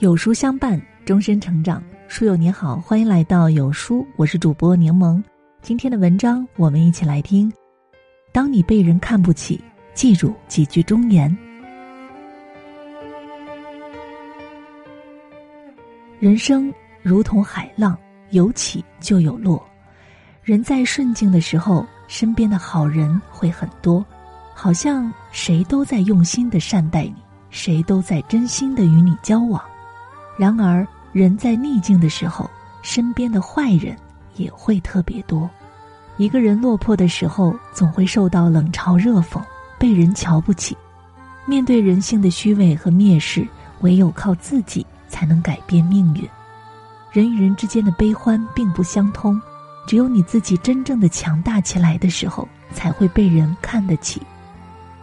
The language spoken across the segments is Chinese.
有书相伴，终身成长。书友你好，欢迎来到有书，我是主播柠檬。今天的文章，我们一起来听。当你被人看不起，记住几句忠言。人生如同海浪，有起就有落。人在顺境的时候，身边的好人会很多，好像谁都在用心的善待你，谁都在真心的与你交往。然而，人在逆境的时候，身边的坏人也会特别多。一个人落魄的时候，总会受到冷嘲热讽，被人瞧不起。面对人性的虚伪和蔑视，唯有靠自己才能改变命运。人与人之间的悲欢并不相通，只有你自己真正的强大起来的时候，才会被人看得起。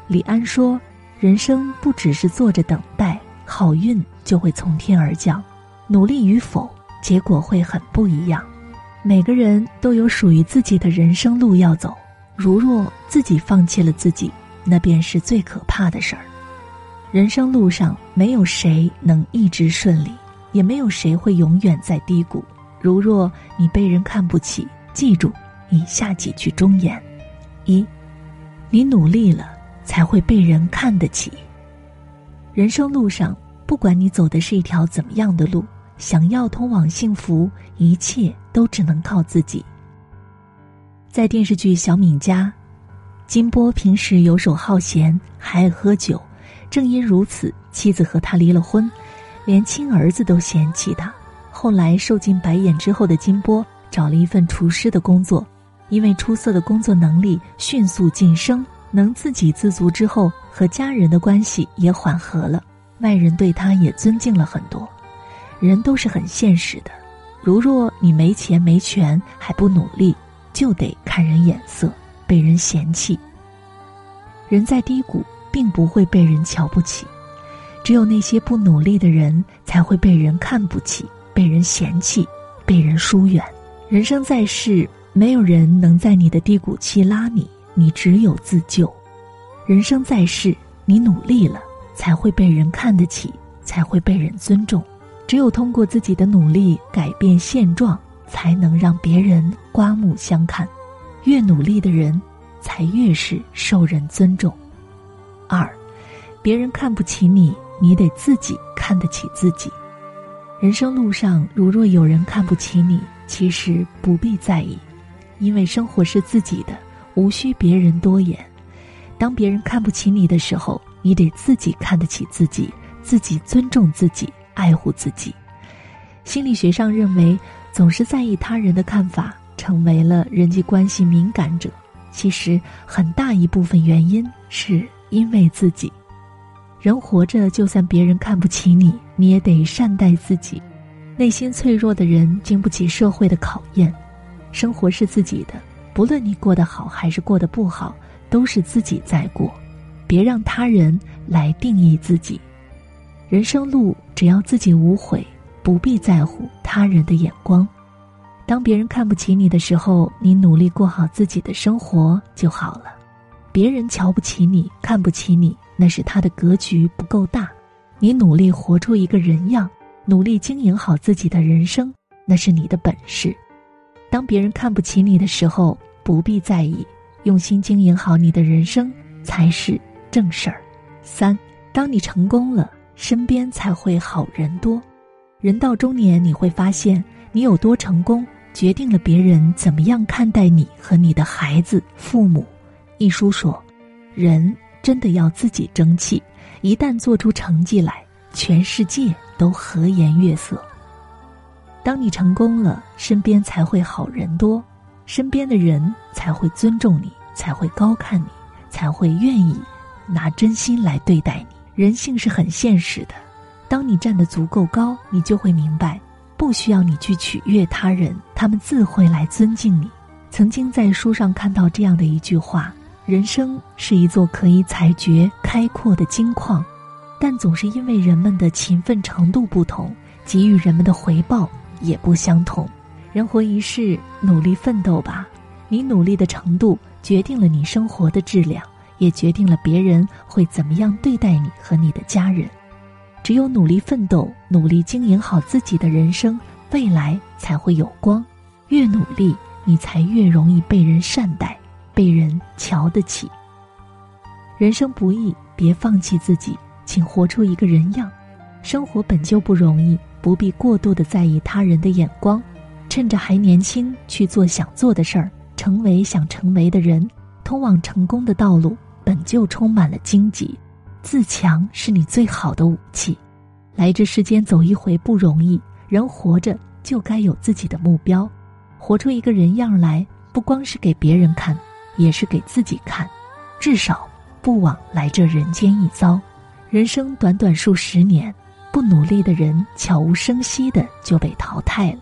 李安说：“人生不只是坐着等待。”好运就会从天而降，努力与否，结果会很不一样。每个人都有属于自己的人生路要走，如若自己放弃了自己，那便是最可怕的事儿。人生路上没有谁能一直顺利，也没有谁会永远在低谷。如若你被人看不起，记住以下几句忠言：一，你努力了，才会被人看得起。人生路上，不管你走的是一条怎么样的路，想要通往幸福，一切都只能靠自己。在电视剧《小敏家》，金波平时游手好闲，还爱喝酒，正因如此，妻子和他离了婚，连亲儿子都嫌弃他。后来受尽白眼之后的金波找了一份厨师的工作，因为出色的工作能力，迅速晋升。能自给自足之后，和家人的关系也缓和了，外人对他也尊敬了很多。人都是很现实的，如若你没钱没权还不努力，就得看人眼色，被人嫌弃。人在低谷，并不会被人瞧不起，只有那些不努力的人才会被人看不起、被人嫌弃、被人疏远。人生在世，没有人能在你的低谷期拉你。你只有自救，人生在世，你努力了，才会被人看得起，才会被人尊重。只有通过自己的努力改变现状，才能让别人刮目相看。越努力的人，才越是受人尊重。二，别人看不起你，你得自己看得起自己。人生路上，如若有人看不起你，其实不必在意，因为生活是自己的。无需别人多言。当别人看不起你的时候，你得自己看得起自己，自己尊重自己，爱护自己。心理学上认为，总是在意他人的看法，成为了人际关系敏感者。其实很大一部分原因是因为自己。人活着，就算别人看不起你，你也得善待自己。内心脆弱的人经不起社会的考验。生活是自己的。不论你过得好还是过得不好，都是自己在过，别让他人来定义自己。人生路只要自己无悔，不必在乎他人的眼光。当别人看不起你的时候，你努力过好自己的生活就好了。别人瞧不起你、看不起你，那是他的格局不够大。你努力活出一个人样，努力经营好自己的人生，那是你的本事。当别人看不起你的时候，不必在意，用心经营好你的人生才是正事儿。三，当你成功了，身边才会好人多。人到中年，你会发现，你有多成功，决定了别人怎么样看待你和你的孩子、父母。一书说，人真的要自己争气，一旦做出成绩来，全世界都和颜悦色。当你成功了，身边才会好人多。身边的人才会尊重你，才会高看你，才会愿意拿真心来对待你。人性是很现实的，当你站得足够高，你就会明白，不需要你去取悦他人，他们自会来尊敬你。曾经在书上看到这样的一句话：人生是一座可以采掘开阔的金矿，但总是因为人们的勤奋程度不同，给予人们的回报也不相同。人活一世，努力奋斗吧。你努力的程度，决定了你生活的质量，也决定了别人会怎么样对待你和你的家人。只有努力奋斗，努力经营好自己的人生，未来才会有光。越努力，你才越容易被人善待，被人瞧得起。人生不易，别放弃自己，请活出一个人样。生活本就不容易，不必过度的在意他人的眼光。趁着还年轻，去做想做的事儿，成为想成为的人。通往成功的道路本就充满了荆棘。自强是你最好的武器。来这世间走一回不容易，人活着就该有自己的目标，活出一个人样来，不光是给别人看，也是给自己看。至少不枉来这人间一遭。人生短短数十年，不努力的人悄无声息的就被淘汰了。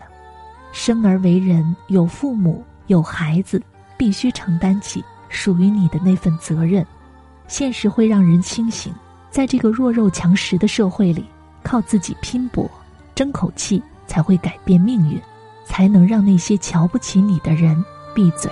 生而为人，有父母有孩子，必须承担起属于你的那份责任。现实会让人清醒，在这个弱肉强食的社会里，靠自己拼搏，争口气才会改变命运，才能让那些瞧不起你的人闭嘴。